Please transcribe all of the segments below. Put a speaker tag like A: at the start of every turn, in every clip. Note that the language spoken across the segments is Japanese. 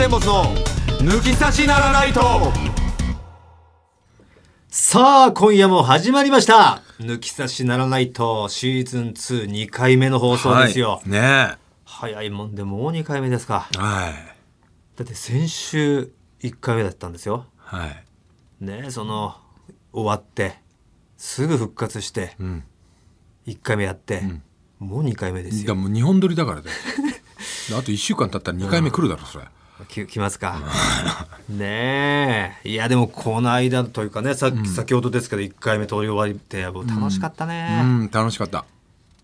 A: 天没の抜き差しならないと
B: さあ、今夜も始まりました。抜き差しならないとシーズン2、2回目の放送ですよ。
C: はい、ね
B: 早いもんでもう2回目ですか。
C: え。はい。
B: だって先週1回目だったんですよ。
C: はい。
B: ねえその終わってすぐ復活して
C: うん。
B: 1回目やって、もう2回目ですよ。
C: だもう日本撮りだから。であと1週間経ったら2回目来るだろ、それ。
B: ききますか。ねえいやでもこの間というかねさっき、先ほどですけど1回目通り終わりってもう楽しかった
C: う
B: ね。
C: ん、楽しかった。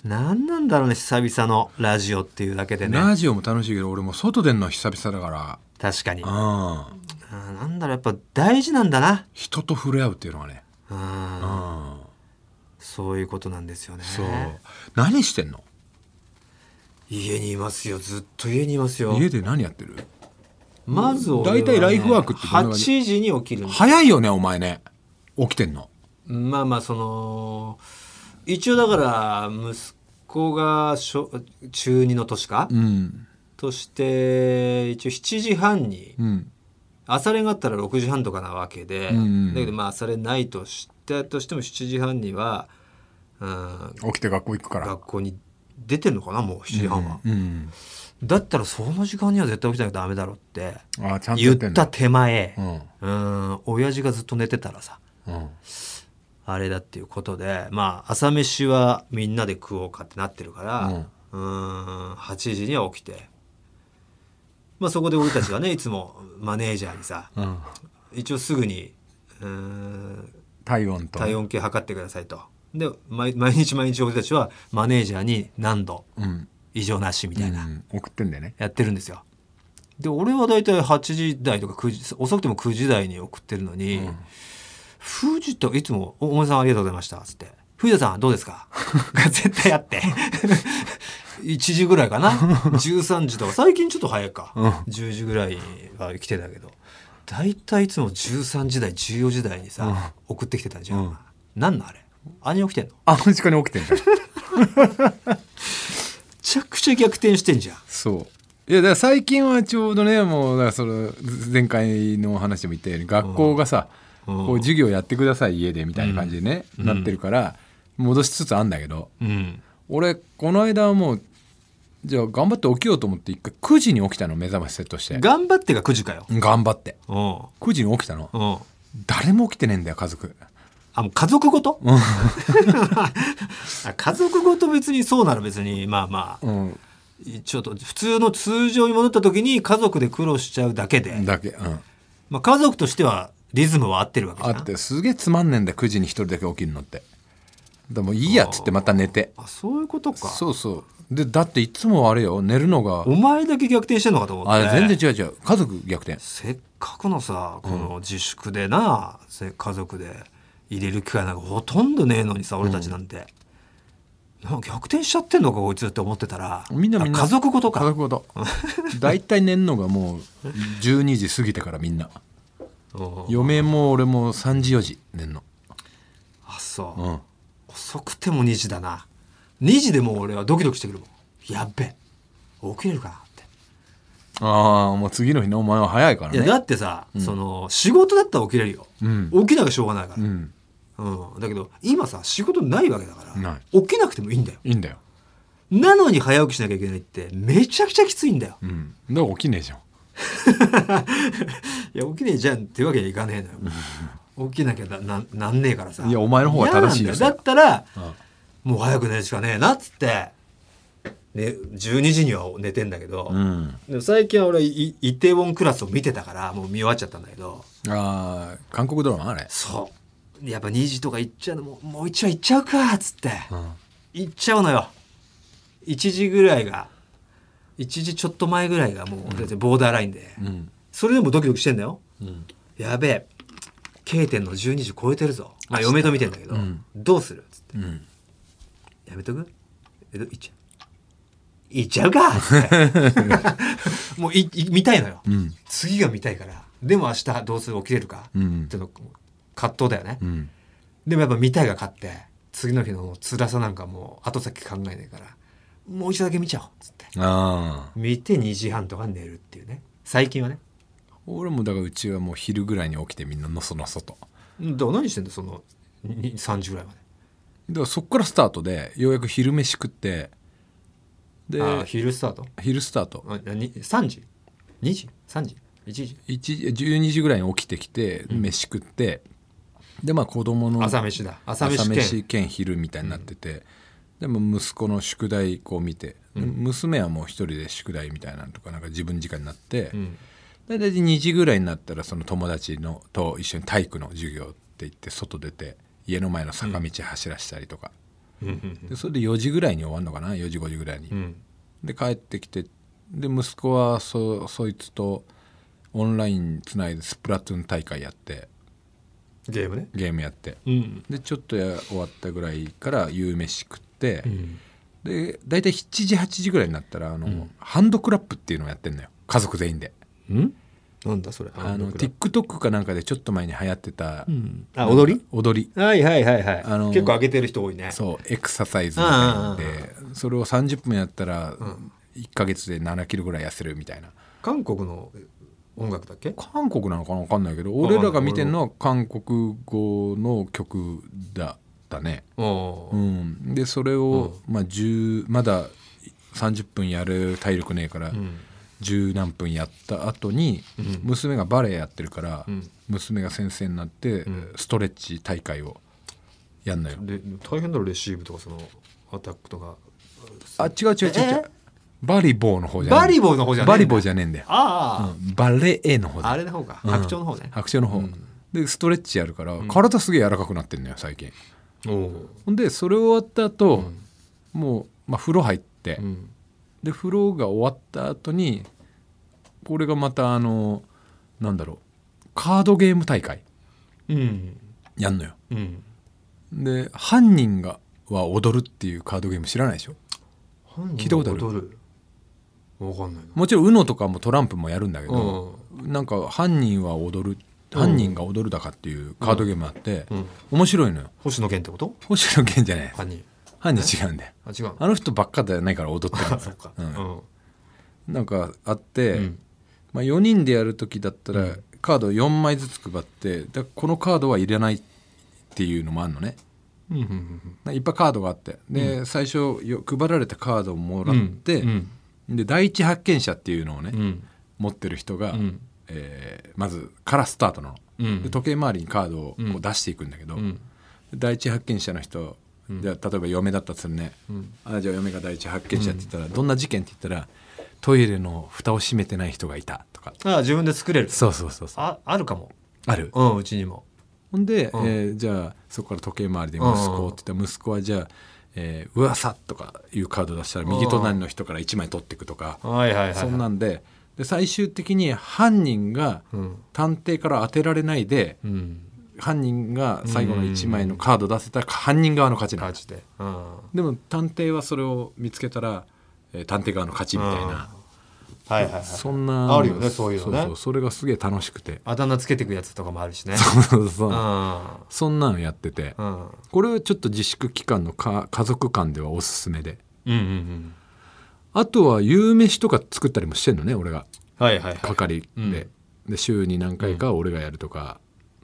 B: なんなんだろうね久々のラジオっていうだけでね。
C: ラジオも楽しいけど、俺も外出んの久々だか
B: 確かに。
C: ら、うん。
B: あーなんだろうやっぱ大事なんだな。
C: 人と触れ合うっていうのがね。
B: うん
C: うん。
B: そういうことなんですよね。
C: そう。何してんの？
B: 家にいますよずっと家にいますよ。
C: 家で何やってる？
B: まず俺は、ね、
C: 大体ライフワークってどんな感じ
B: ？8時に起きる
C: 早いよね、お前ね。起きてんの。
B: まあまあその一応だから息子が小中2の年か、
C: うん。
B: として一応7時半に
C: うん。
B: 朝練があったら6時半とかなわけで、
C: うんうん
B: だけどまあ朝練ないとしてとしても7時半には、うん、
C: 起きて学校行くから。
B: 学校に出てるのかなもう7時半は、
C: うん。
B: だったらその時間には絶対起きなきゃダメだろうって言
C: っ
B: た手前
C: うん。
B: うん親父がずっと寝てたらさ
C: うん。
B: あれだっていうことでまあ朝飯はみんなで食おうかってなってるからうーん8時には起きてまあそこで俺たちがね いつもマネージャーにさ
C: うん。
B: 一応すぐにうーん
C: 体温と。
B: 体温計測ってくださいと。で毎毎日毎日俺たちはマネージャーに何度
C: うん。
B: 異常なしみたいな、
C: うん。送ってんだよね。
B: やってるんですよ。で俺は大体8時台とか9時遅くても9時台に送ってるのに「藤田いつもおお前さんありがとうございました」っつって「藤田さんどうですか?」が 絶対あって。1時ぐらいかな？13時とか。最近ちょっと早いか、
C: うん。
B: 10時ぐらいは来てたけど。大体いつも13時台14時台にさ、送ってきてたじゃん、
C: うん。
B: 何のあれ？兄起きてんの？
C: あの時間に起きてんだ。
B: めちゃくちゃ逆転してんじゃん。
C: そう。いやだから最近はちょうどねもうだからその前回の話でも言ったように学校がさ、
B: うん。
C: こう授業やってください家でみたいな感じでね、
B: うん。
C: なってるから戻しつつあんだけど
B: うん。
C: 俺この間はもうじゃあ頑張って起きようと思って一回9時に起きたの目覚ましセットして。
B: 頑張ってが9時かよ。
C: 頑張って。
B: うん。
C: 9時に起きたの。
B: うん。
C: 誰も起きてねえんだよ家族
B: あもう家族ごと？あ 家族ごと別にそうなら別にまあまあ。
C: うん。
B: ちょっと普通の通常に戻った時に家族で苦労しちゃうだけで、
C: だけうん。
B: まあ、家族としてはリズムは合ってるわけじゃん。
C: あってすげえつまんねえんだよ9時に一人だけ起きるのって。でもういいやっつってまた寝て。
B: あそういうことか。
C: そうそう。でだっていつもあれよ寝るのが。
B: お前だけ逆転してんのかと思って。
C: あ全然違う違う。家族逆転。
B: せっかくのさこの自粛でな、せ家族で入れる機会なんかほとんどねえのにさ俺たちなんて、なんか逆転しちゃってんのかこいつって思ってたら。
C: みんなみんな。
B: あ家族ごとか。
C: 家族ごと。大体寝んのがもう12時過ぎてからみんな。
B: うん
C: 嫁も俺も3時4時寝んの。
B: あそう、
C: うん。
B: 遅くても2時だな。2時でもう俺はドキドキしてくるもん。やっべ起きれるかなって。
C: ああもう次の日のお前は早いからね。
B: いやだってさ、その仕事だったら起きれるよ、
C: うん。
B: 起きなきゃしょうがないから、
C: うん
B: うん。だけど今さ仕事ないわけだから
C: な
B: 起きなくてもいいんだよ。
C: いいんだよ。
B: なのに早起きしなきゃいけないってめちゃくちゃきついんだよ。
C: うん。だから起きねえじゃん。
B: いや起きねえじゃんってわけにはいかねえのよ。起きなきゃなななんねえからさ。
C: いやお前の方が正しいよ
B: 嫌なんだよ。だったら
C: うん。
B: もう早く寝るしかねえなっつって、ね、12時には寝てんだけど、
C: うん。
B: でも最近は俺いイテウォンクラスを見てたからもう見終わっちゃったんだけど。
C: ああ韓国ドラマあれ。
B: そうやっぱ2時とか行っちゃうの。もうもう一話行っちゃうかっつって。
C: うん。
B: 行っちゃうのよ。1時ぐらいが1時ちょっと前ぐらいがもう俺たちボーダーラインで、
C: うん。
B: それでもドキドキしてんだよ。
C: うん。
B: やべえ。K 点の12時超えてるぞ、まあ、嫁と見てんだけど、
C: うん。
B: どうする？っつって。
C: うん。
B: やめとく？えど行っちゃう？行っちゃうか？もういい見たいのよ、
C: うん。
B: 次が見たいから。でも明日どうする？起きれるか、
C: うん。
B: っていうの葛藤だよね、
C: うん。
B: でもやっぱ見たいが勝って次の日の辛さなんかもう後先考えないからもう一度だけ見ちゃおうっつって。
C: あ
B: 見て2時半とか寝るっていうね。最近はね。
C: 俺もだからうちはもう昼ぐらいに起きてみんなのそのそと
B: だ何してんだよそのに3時ぐらいまで。
C: だからそっからスタートでようやく昼飯食ってで
B: あ昼スタート？
C: 昼スタート。
B: あに3時？2時？3時？1時
C: ？1 12時ぐらいに起きてきて飯食って、でまあ子供の
B: 朝飯だ。朝飯
C: 朝
B: 兼
C: 昼みたいになってて、でも息子の宿題こう見て、で娘はもう一人で宿題みたいなのとかなんか自分時間になって、
B: うん。
C: 大体2時ぐらいになったらその友達のと一緒に体育の授業って言って外出て家の前の坂道走らしたりとか、でそれで4時ぐらいに終わるのかな？4時5時ぐらいに、
B: うん。
C: で帰ってきてで息子はそそいつとオンラインつないでスプラトゥーン大会やって
B: ゲームね。
C: ゲームやって。
B: うん。
C: でちょっとや終わったぐらいから夕飯食って、
B: うん。
C: で大体7時8時ぐらいになったらあの、
B: ん。
C: ハンドクラップっていうのをやってんのよ。家族全員で。
B: うん。なんだそれ
C: あの TikTok かなんかでちょっと前に流行ってた、
B: うん。あ踊り？
C: 踊り。
B: はいはいはいはい。
C: あの
B: 結構上げてる人多いね。
C: そうエクササイズみたいなんでそれを30分やったら1ヶ月で7キロぐらい痩せるみたいな。
B: 韓国の音楽だっけ？
C: 韓国なのかな分かんないけど俺らが見てるのは韓国語の曲だったね、うん、でそれを、まあ、10まだ30分やる体力ねえから
B: うん。
C: 十何分やった後に、
B: うん。
C: 娘がバレエやってるから、
B: うん。
C: 娘が先生になって、
B: ん。
C: ストレッチ大会をやんのよ。
B: で大変だろレシーブとかそのアタックとか。
C: あ違う違う違う違う、
B: え？
C: バリボーの方じゃない
B: バリボーの方じゃねえんだ。
C: バリボーじゃねえんだよ、
B: あ
C: うん。バレエの方
B: あ、
C: だ。
B: あれの方か。
C: うん。
B: 白鳥の方ね、
C: 白鳥の方、
B: うん。
C: でストレッチやるから、体すげえ柔らかくなってんのよ最近。ほんでそれ終わった後、
B: うん。
C: もう、まあ、風呂入って、
B: うん。
C: で風呂が終わった後にこれがまたあのなんだろうカードゲーム大会
B: うん。
C: やんのよ。
B: うん。
C: で犯人がは踊るっていうカードゲーム知らないでしょ？聞いたことある
B: 踊るわかんないな。
C: もちろん UNO とかもトランプもやるんだけど、なんか犯人は踊る犯人が踊るだかっていうカードゲームあって、
B: うん。
C: 面白いのよ。
B: 星野源ってこと？
C: 星野源じゃない。
B: 犯人。
C: 犯人違うんだよ。
B: あ違うの？
C: あの人ばっかじゃないから踊ってるの。
B: そっか。
C: う
B: うん。ん
C: なんかあって、
B: うん。
C: まあ、4人でやる時だったらカード4枚ずつ配ってだこのカードはいらないっていうのもあるのね。いっぱいカードがあって。で、最初よ配られたカードをもらって、
B: うん
C: で第一発見者っていうのをね、
B: うん。
C: 持ってる人が、
B: うん。
C: えーまずからスタートなの、
B: うん。
C: で時計回りにカードをこ
B: う
C: 出していくんだけど、
B: うん。
C: 第一発見者の人、じゃあ例えば嫁だったとするね、
B: うん。
C: あじゃあ嫁が第一発見者って言ったら、どんな事件って言ったらトイレの蓋を閉めてない人がいたとか。
B: あ自分で作れる。
C: そうそうそうそう。
B: ああるかも。
C: ある。
B: うんうちにも。
C: ほんで、
B: うん。
C: えーじゃあそこから時計回りで息子って言ったら息子はじゃあ「えー、噂」とかいうカード出したら右隣の人から1枚取っていくとか、
B: はいはいはい
C: そんなんでで最終的に犯人が
B: うん。
C: 探偵から当てられないで、
B: うん。
C: 犯人が最後の1枚のカード出せたら犯人側の勝ちなの
B: 感じで。うん。
C: でも探偵はそれを見つけたら、えー探偵側の勝ちみたいな、
B: はいはいはい。
C: そんな
B: あるよねそういうのね。
C: そうそうそれがすげえ楽しくて。
B: あだ名つけていくやつとかもあるしね。
C: そうそう。
B: うん。
C: そんなのやってて、
B: うん。
C: これはちょっと自粛期間のか家族間ではおすすめで。
B: うんうんうん。
C: あとは夕飯とか作ったりもしてんのね俺が。
B: はいはいはい。
C: 係で,、
B: うん。
C: で週に何回か俺がやるとか、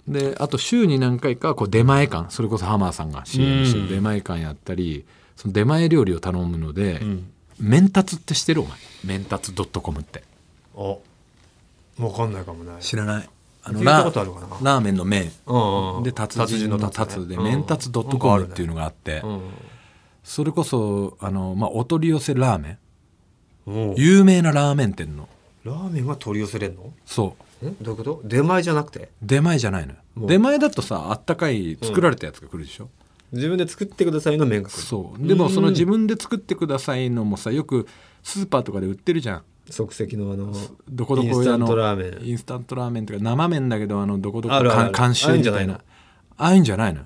C: であと週に何回かこう出前館。それこそハマーさんが CM してる出前館やったりその出前料理を頼むので、
B: うん
C: メンタツって知ってるお前。メンタツ .com って。
B: あわかんないかもね。
C: 知らない。あ
B: 聞いたことあるかな？
C: ラーメンの麺。
B: うんうん
C: で達人の達で、メンタツ
B: うん
C: .com っていうのがあって、
B: うん
C: それこそあの、まあ、お取り寄せラーメン。有名なラーメン店の。
B: ラーメンが取り寄せれんの？
C: そう。
B: んどういうこと？出前じゃなくて？
C: 出前じゃないの出前だとさあったかい作られたやつが来るでしょ、
B: 自分で作ってくださいの麺が来る
C: そう。でもその自分で作ってくださいのもさよくスーパーとかで売ってるじゃん。
B: 即席のあの
C: どこどこ
B: インスタントラーメン。
C: インスタントラーメンとか生麺だけどあのどこどこ監修みたいな。ああいうんじゃないの？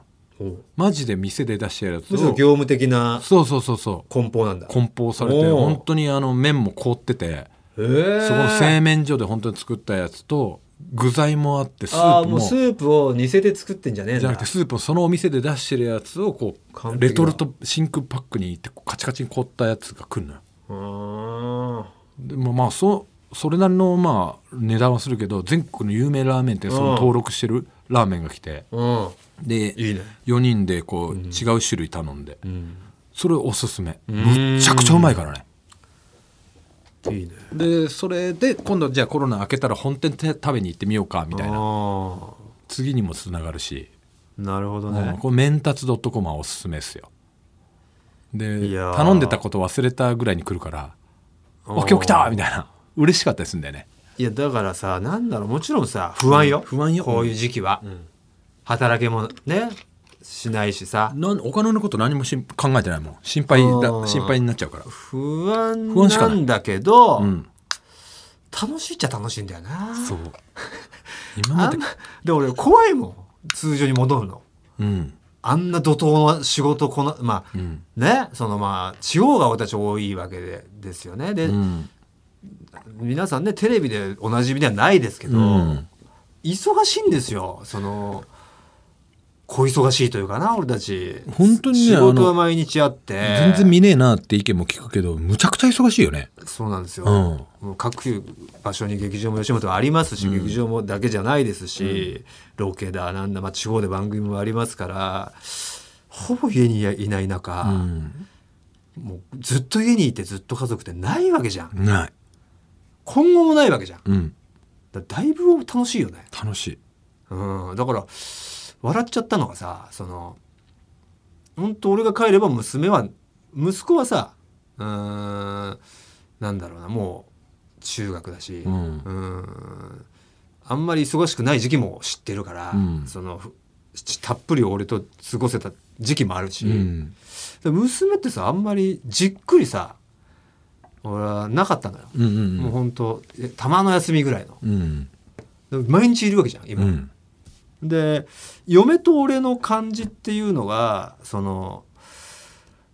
C: マジで店で出してるやつ
B: 業務的な
C: そうそうそうそう。
B: 梱包なんだ。
C: 梱包されて本当にあの麺も凍ってて。そこの製麺所で本当に作ったやつと具材もあってスープも
B: スープを似せて作ってんじゃねえ
C: じゃなくてスープをそのお店で出してるやつをこうレトルト真空パックに入ってカチカチに凍ったやつが来るのよ。
B: あ
C: でもまあそそれなりのまあ値段はするけど全国の有名ラーメン店その登録してるラーメンが来て
B: うん。
C: で
B: いいね。
C: 4人でこう違う種類頼んで
B: うん。
C: それおすすめ。
B: ん。
C: むっちゃくちゃうまいからね
B: いいね。
C: でそれで今度じゃあコロナ明けたら本店で食べに行ってみようかみたいな。
B: あ
C: 次にもつながるし、
B: あなるほど
C: うん
B: ね
C: これメンタツ .com はおすすめですよ。で頼んでたこと忘れたぐらいに来るから「あ今日来た!」みたいな。嬉しかったですんだよね。
B: いやだからさなんだろうもちろんさ不安よ、
C: 不安よ。
B: こういう時期は、働けもねしないしさ。
C: なんお金のこと何もしん考えてないもん。心配
B: う
C: だ
B: ん
C: 心配になっちゃうから。
B: 不安
C: 不安しかな
B: んだけど、
C: うん
B: 楽しいっちゃ楽しいんだよな。
C: そう。今まで。
B: で俺怖いもん。通常に戻るの。
C: うん。
B: あんな怒涛の仕事こなまあ、
C: うん。
B: ねそのまあ地方が俺たち多いわけでですよね。で、
C: うん。
B: 皆さんねテレビでおなじみではないですけど、
C: うん。
B: 忙しいんですよ。その小忙しいというかな俺たち。
C: 本当にね
B: 仕事は毎日あって。
C: 全然見ねえなって意見も聞くけどむちゃくちゃ忙しいよね。
B: そうなんですよ、
C: うん。
B: もう各場所に劇場も吉本はありますし、劇場もだけじゃないですし、ロケだなんだ、まあ、地方で番組もありますからほぼ家にいない中、
C: うん。
B: もうずっと家にいてずっと家族ってないわけじゃん。
C: ない。
B: 今後もないわけじゃん。
C: うん。
B: だだいぶ楽しいよね、
C: 楽しい。
B: うん、だから笑っちゃったのがさその本当俺が帰れば娘は息子はさうーんなんだろうなもう中学だし、
C: うん。
B: うんあんまり忙しくない時期も知ってるから、
C: うん。
B: そのふたっぷり俺と過ごせた時期もあるし、
C: うん。
B: で娘ってさあんまりじっくりさ俺はなかったのよ、
C: うんうん
B: もう本当えたまの休みぐらいの。
C: うん。
B: で毎日いるわけじゃん今、
C: うん
B: で嫁と俺の感じっていうのがその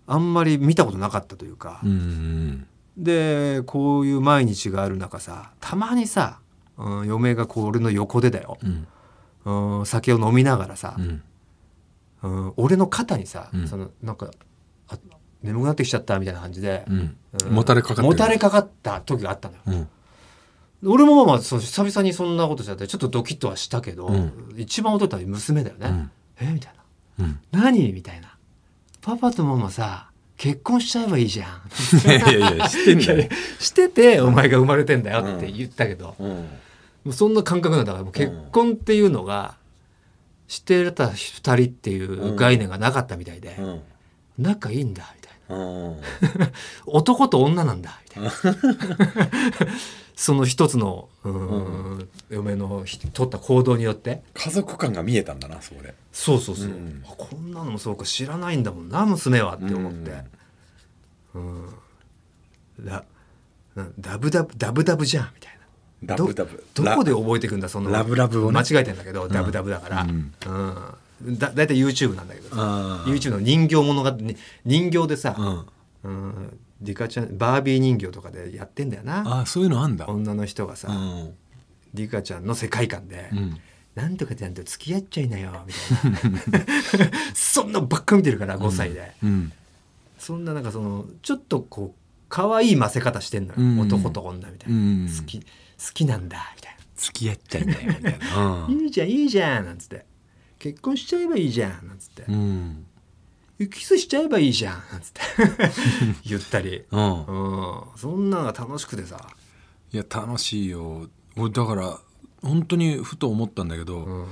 B: あんまり見たことなかったというか、
C: うん
B: でこういう毎日がある中さたまにさ、うん、嫁がこう俺の横でだよ、
C: うん。
B: うん、酒を飲みながらさ
C: う、ん。
B: うん、俺の肩にさ、
C: うん。
B: そのなんかあ眠くなってきちゃったみたいな感じで、
C: もたれかかってる。
B: もたれかかった時があったのよ。
C: うん
B: 俺もまあまあそう久々にそんなことしちゃってちょっとドキッとはしたけど、
C: うん
B: 一番驚いたのは娘だよね。
C: うん
B: え？みたいな。
C: うん
B: 何？みたいな。パパとママさ、結婚しちゃえばいいじゃん。
C: いやいやいや知ってんだよ
B: してて、お前が生まれてんだよって言ったけど、
C: うん
B: もうそんな感覚なんだから、もう結婚っていうのが、してた二人っていう概念がなかったみたいで、
C: うん
B: 仲いいんだ、みたいな。
C: うん
B: 男と女なんだ、みたいな。その一つの、うん。嫁のひ取った行動によって、
C: 家族感が見えたんだなそこで。
B: そうそうそう、
C: うん。
B: あこんなのもそうか知らないんだもんな娘はって思って、うん。ラなダブダブダブダブじゃんみたいな。
C: ダブダブ。
B: どどこで覚えていくんだその
C: ラブラブをね。
B: 間違えてんだけど、ダブダブだから、
C: う
B: うん。んだだいたい YouTube なんだけどさ。YouTube の人形物語に人形でさ、
C: うん
B: うん、リカちゃんバービー人形とかでやってんだよな。
C: あそういうのあんだ。
B: 女の人がさ、
C: うん。
B: リカちゃんの世界観で、
C: うん。
B: なんとかちゃんと付き合っちゃいなよみたいな。そんなばっか見てるから5歳で、
C: うん。
B: そんななんかそのちょっとこう可愛いませ方してんのよ、
C: うん。
B: 男と女みたいな、
C: うん。
B: 好き好きなんだみたい
C: 付き合っちゃいんだよみたいな
B: な、いいじゃんいいじゃんなんつって。結婚しちゃえばいいじゃんなんつって、
C: うん
B: キスしちゃえばいいじゃんつって。言ったり、
C: うん。
B: うん、そんなのが楽しくてさ、
C: いや楽しいよ。俺だから本当にふと思ったんだけど、
B: うん、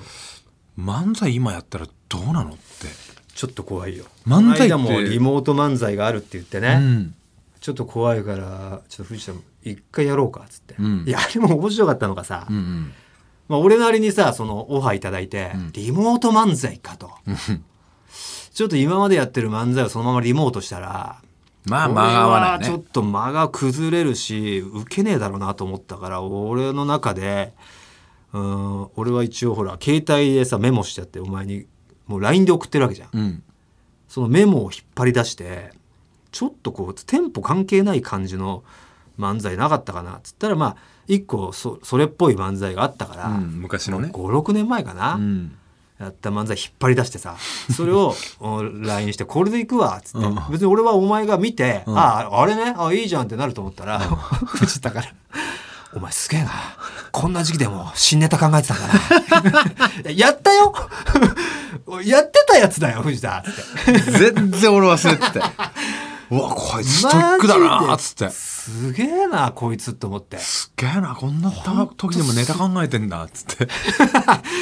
C: 漫才今やったらどうなのって。
B: ちょっと怖いよ。
C: 漫才
B: もリモート漫才があるって言ってね、
C: うん。
B: ちょっと怖いからちょっと藤田も一回やろうかっつって、
C: うん。
B: いやあれも面白かったのがさ、
C: うんうん。
B: まあ、俺なりにさそのオファーいただいて、
C: うん。
B: リモート漫才かとちょっと今までやってる漫才をそのままリモートしたら
C: まあ間が合わない
B: はちょっ
C: ね
B: と間が崩れるし受けねえだろうなと思ったから俺の中でうん俺は一応ほら携帯でさメモしちゃってお前にもう LINE で送ってるわけじゃん。
C: うん。
B: そのメモを引っ張り出してちょっとこうテンポ関係ない感じの漫才なかったかな。っつったらまあ一個そそれっぽい漫才があったから、
C: うん昔のね。
B: 56年前かな、
C: うん
B: やった漫才引っ張り出してさ それをお LINE して「これでいくわ」っつって、
C: うん。
B: 別に俺はお前が見て「
C: うん。
B: あああれねあいいじゃん」ってなると思ったら藤田から「お前すげえな。こんな時期でも新ネタ考えてたんだな。やったよ。やってたやつだよ、藤田。つって。
C: 全然俺忘れてて うわこいつストックだなっつって。
B: すげえな、こいつって思って。
C: すっげえなこんな時でもネタ考えてんだっつって。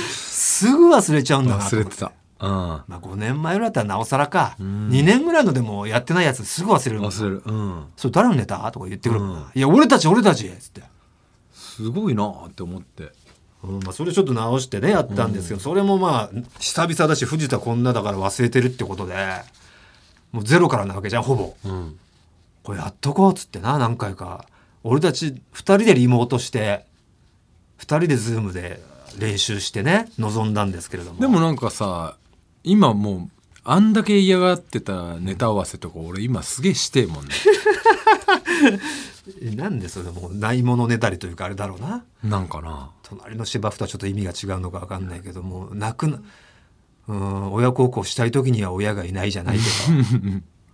B: すぐ忘れちゃうんだな。
C: 忘れてた。うん。
B: まあ5年前ぐらいだったらなおさらか。2年ぐらいのでもやってないやつすぐ忘れる
C: 忘れる。うん。
B: それ誰のネタ？とか言ってくる。
C: うん。
B: いや、俺たち俺たちつって。
C: すごいなって思って。
B: うんまあ、それちょっと直してねやったんですけど、それもまあ久々だし藤田こんなだから忘れてるってことでもうゼロからなわけじゃんほぼ。
C: うん。
B: これやっとこうっつってな何回か。俺たち2人でリモートして2人でズームで練習してね臨んだんですけれども。
C: でもなんかさ今もうあんだけ嫌がってたネタ合わせとか俺今すげえしてえもんね。
B: えなんでそれもうないものねだりというかあれだろうな。
C: なんかな。
B: 隣の芝生とはちょっと意味が違うのか分かんないけども泣くなうん親孝行したい時には親がいないじゃないけ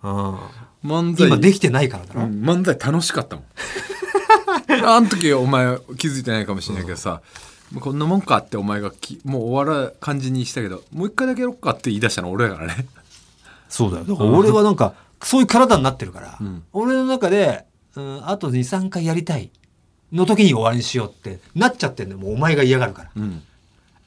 B: ど、うん、
C: 漫才。
B: 今できてないからだろ、
C: うん漫才楽しかったもん。あん時お前気づいてないかもしれないけどさ、もうこんなもんかってお前がきもう終わる感じにしたけどもう一回だけやろっかって言い出したの俺だからね。
B: そうだよ。だから俺はなんかそういう体になってるから、
C: うん。
B: 俺の中で、うん、あと23回やりたいの時に終わりにしようってなっちゃってんだよ。もうお前が嫌がるから。
C: うん。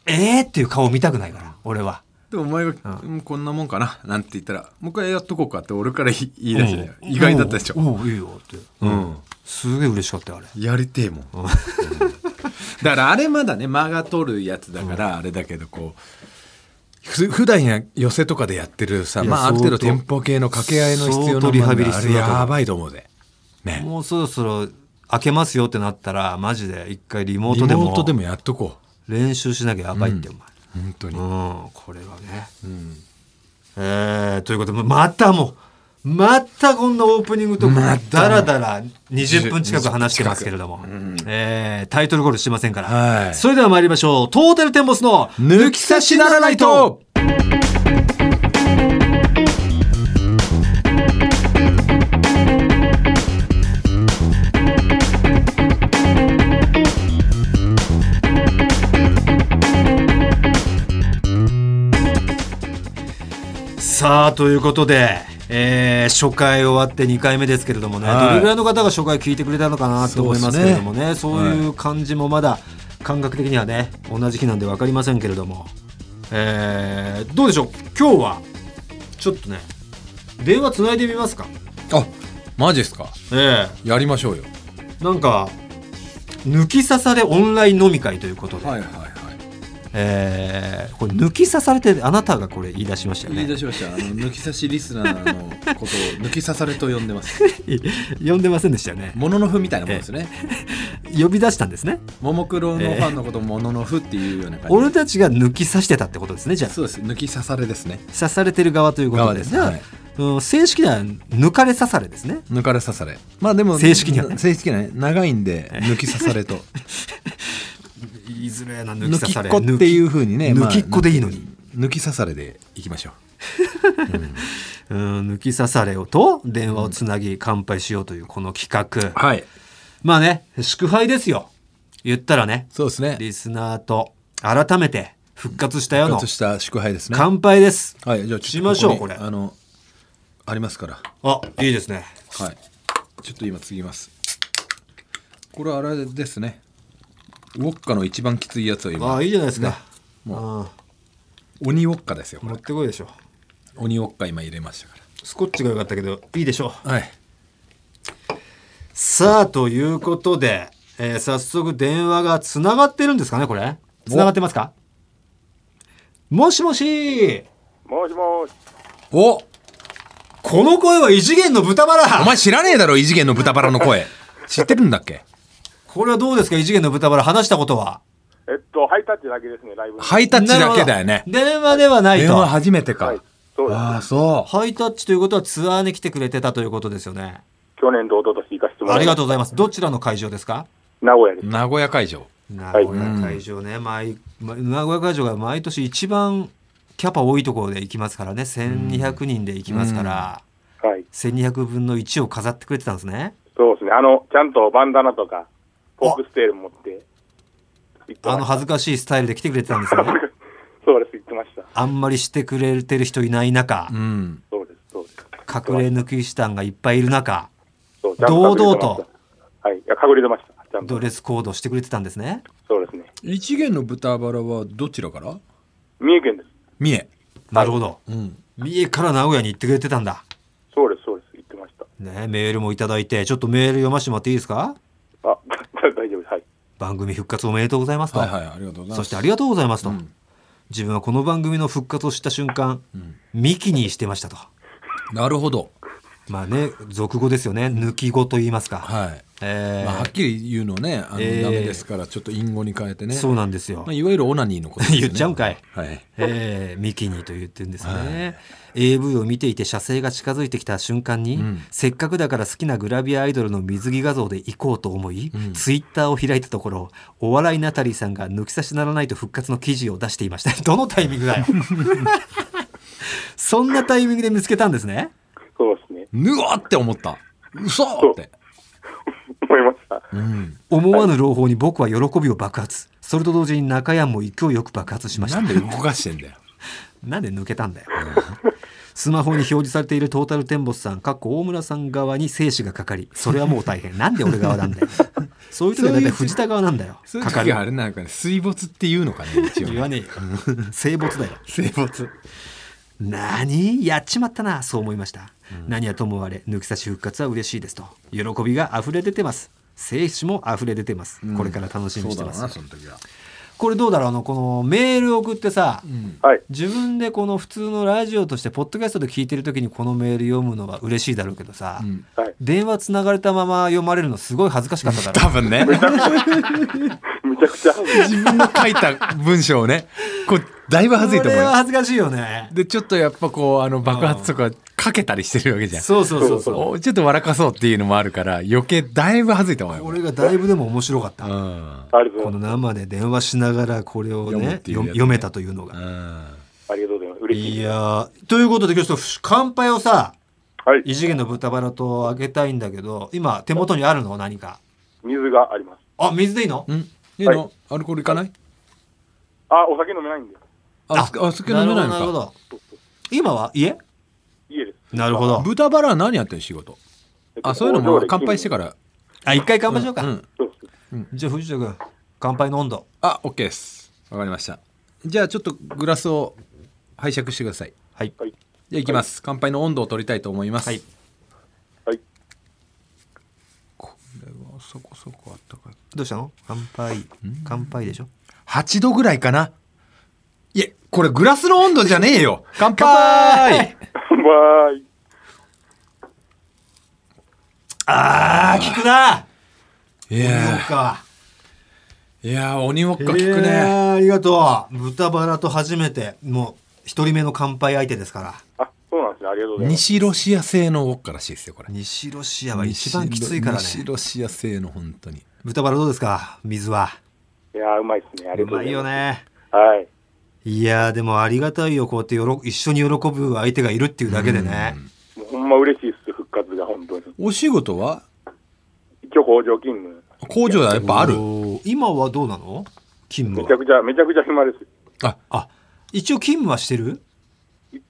B: えーっていう顔見たくないから俺は
C: でお前が、
B: う
C: うんこんなもんかななんて言ったらもう一回やっとこうかって俺から言い出して、意外だったでしょ、
B: おうおういいよって、
C: うん。
B: すげえ嬉しかったよあれ。
C: やりてえもん、うん。だからあれまだね間が取るやつだからあれだけどこうふ普段や寄せとかでやってるさまあある程度
B: 相当
C: テンポ系の掛け合いの必要な
B: リハビリ
C: あれやばいと思うぜ。ね。
B: もうそろそろ開けますよってなったらマジで一回リモー
C: リ
B: トでも。
C: モートでもやっとこ
B: 練習しなきゃやばいって、
C: う
B: お
C: 本当に、
B: 前うんこれはね。
C: うん。
B: えー、ということでまたもうまたこんなオープニングとかだらだら20分近く話してますけれども、えータイトルゴールしてませんから、
C: はい。
B: それでは参りましょう。トータルテンボスの
C: 抜き差しならないと
B: さあということで、えー初回終わって2回目ですけれどもね、
C: はい。
B: どれぐらいの方が初回聞いてくれたのかなと思いますけれどもねそう
C: ね
B: いう感じもまだ感覚的にはね同じ日なんで分かりませんけれども、えーどうでしょう？今日はちょっとね電話つないでみますか？
C: あマジっすか？
B: え
C: やりましょうよ。
B: えなんか抜き差されオンライン飲み会ということで、
C: はいはいはい
B: えーこれ抜き差されてあなたがこれ言い出しましたよね。
C: 言い出しました。あの抜き差しリスナーのことを抜き差されと呼んでます。
B: 呼んでませんでしたよね。
C: モノノフみたいなもんですね。
B: 呼び出したんですね。
C: ももクロのファンのことをモノノフっていうような感じ。
B: 俺たちが抜き差してたってことですねじゃあ。
C: そうです。抜き差されですね。
B: 刺されてる側ということで
C: です。はい。
B: うん正式には抜かれ刺されですね。
C: 抜かれ刺され。まあでも
B: 正式にはね。
C: 正式にはね長いんで抜き刺されと
B: 言いづらいな抜き
C: 抜きっ
B: 刺され
C: こっていうふうにね
B: 抜きっこでいいのに、
C: 抜き刺されでいきましょ
B: う。ん。抜き刺されをと電話をつなぎ乾杯しようというこの企画、
C: うはい。
B: まあね祝杯ですよ。言ったらね。
C: そうですね。
B: リスナーと改めて復活したよの。
C: 復活した祝杯ですね。
B: 乾杯です。
C: はいじゃあ
B: しましょう
C: こ
B: これ。
C: あのありますから。
B: あいいですね。
C: はい。ちょっと今継ぎます。これあれですねウォッカの一番きついやつを今。
B: あいいじゃないですか、
C: ね。も
B: あ
C: 鬼ウォッカですよ
B: 持ってこいでしょ。
C: 鬼ウォッカ今入れましたか
B: スコッチが良かったけどいいでしょう。
C: らはい。
B: さあということで、えー早速電話がつながってるんですかねこれ。つながってますか？もしもし。
D: もしもし。
C: お。
B: この声は異次元の豚バラ。
C: お前知らねえだろ異次元の豚バラの声。知ってるんだっけ？
B: これはどうですか？異次元の豚バラ話したことは？
D: えっと、ハイタッチだけですね、ライブの。
C: ハイタッチだけだよね。
B: 電話ではないと。
C: 電話初めてか、
D: はい。そう。
C: ああそ
B: ハイタッチということはツアーに来てくれてたということですよね。
D: 去年と一昨年行かせてもらい
B: ありがとう
D: う。
B: ございます。どちらの会場ですか？
D: 名古屋です。
C: う名古屋会場。
B: 名古屋会場ね、毎ま名古屋会場が毎年一番キャパ多いところで行きますからね。1200人で行きますから、
D: はい。
B: 1200分の1を飾ってくれてたんですね。
D: そうですね。あの、ちゃんとバンダナとか、フォックステール持って。
B: あの恥ずかしいスタイルで来てくれてたんですね。
D: そうです、言ってました。
B: あんまりしてくれてる人いない中
C: う、ん
D: そうです、そうです。
B: 隠れヌキ師団がいっぱいいる中、堂々と。
D: はい、いや、隠れてました。ちゃんと。
B: ドレスコードしてくれてたんですね。
D: そうですね。
C: 一元の豚バラはどちらから？
D: 三重県です。
C: 三重
B: なるほど。
C: うん
B: 三重から名古屋に行ってくれてたんだ。
D: そうです、そうです。言ってました。
B: ね、メールもいただいて、ちょっとメール読ませてもらっていいですか？
D: あ、大丈夫です。はい。
B: 番組復活おめでとうございますと。
C: はいはいありがとうございます
B: そしてありがとうございますと。
C: うん
B: 自分はこの番組の復活をした瞬間、ミキにしてましたと。
C: なるほど
B: まあね、俗語ですよね。抜き語と言いますか。
C: はい
B: えー。
C: まあ、はっきり言うのねあの、
B: えー。
C: ダメですからちょっと隠語に変えてね。
B: そうなんですよ。
C: まあ、。いわゆるオナニーのことですね。
B: 言っちゃうんかい。
C: はい。
B: えーミキニと言ってるんですよね、AV を見ていて射精が近づいてきた瞬間に、
C: うん。
B: せっかくだから好きなグラビアアイドルの水着画像で行こうと思い、
C: うん。
B: ツイッターを開いたところお笑いナタリーさんが抜き差しならないと復活の記事を出していました。どのタイミングだよ。そんなタイミングで見つけたんですね。
D: そうですね。
C: ぬわって思った。嘘って。うん、
B: 思わぬ朗報に僕は喜びを爆発それと同時に中山も勢いよく爆発しました
C: なんで動かしてんだよ
B: なんで抜けたんだよ。スマホに表示されているトータルテンボスさん、かっこ大村さん側に生死がかかり、それはもう大変。なんで俺側なんだよ。そういう時は大体藤田側なんだよ。
C: そういう
B: かかる。
C: 時はあれなんかね水没っていうのかね一応
B: 言わねえよ。生没だよ。
C: 水没
B: 何？やっちまったな、そう思いました。何はともあれ、抜き差し復活は嬉しいですと。喜びが溢れ出てます。生死も溢れ出てます。これから楽しみにしてます。
C: そうだろうなその時は、
B: これどうだろうあの、このメール送ってさ、
C: うん、
D: はい。
B: 自分でこの普通のラジオとしてポッドキャストで聞いてる時にこのメール読むのは嬉しいだろうけどさ、
C: うん
D: はい。
B: 電話つながれたまま読まれるのすごい恥ずかしかっただろ
C: 多分ね
D: めちゃくちゃ。
C: 自分の書いた文章をね。こうだいぶ恥ずいと
B: これは
C: 思うよ
B: 恥ずかしいよね。
C: でちょっとやっぱこうあの爆発とかかけたりしてるわけじゃん。
B: そうそうそうそう。
C: おちょっと笑かそうっていうのもあるから余計だいぶ恥ずいと思うよ。
B: これがだいぶでも面白かった、
C: うん。
B: この生で電話しながらこれをね
C: っていうやつね。
B: 読読めたというのが、
C: うん。
D: す。ありがとうございます。嬉しい。
B: いやーということで今日ちょっと乾杯をさ
D: はい。
B: 異次元の豚バラとあげたいんだけど今手元にあるの？何か。
D: 水があります。
B: あ水でいいの、
C: うんいい。の、
D: はい
C: アルコールいかない？
D: あ、お酒飲めないんで。
C: あすあ酒飲めないのか。
B: なるほど今は家？
D: 家です。
B: なるほど。
C: 豚バラは何やってる仕事？
D: えっと
C: あそういうのも乾杯してから。
B: あ一回乾杯しようか、
C: うん
D: そうです。
B: じゃあ藤田君乾杯の温度。
C: あ OK です。わかりました。じゃあちょっとグラスを拝借してください。
B: はい。
D: はい。
C: じゃあいきます、乾杯の温度を取りたいと思います。
B: はい
D: はい。
C: これはそこそこあったかい。
B: どうしたの？乾杯。乾杯でしょ
C: ？8度ぐらいかな。いえこれグラスの温度じゃねえよ。乾杯。
D: わーい。
B: あー効くな。い
C: や。いやー鬼ウォッカ効く
B: え
C: ね、
B: ーありがとう。豚バラと初めてもう一人目の乾杯相手ですから。
D: あ、そうなんですね。ありがとうございます。
C: 西ロシア製のウォッカらしいですよこれ
B: 西ロシアは一番きついからね
C: 西ロシア製の本当に
B: 豚バラどうですか？水はい
D: やー、うまいですね。あり
B: うまい
D: がとうございます。
B: よね
D: はい。
B: いやーでもありがたいよこうやってよろ一緒に喜ぶ相手がいるっていうだけでね
D: もうほんま嬉しいです。復活が本当に。
C: お仕事は？
D: 一応工場勤務。
C: 工場はやっぱある？
B: 今はどうなの？勤務は
D: めちゃくちゃ、めちゃくちゃ暇です。
C: あ
B: あ一応勤務はしてる？
D: 行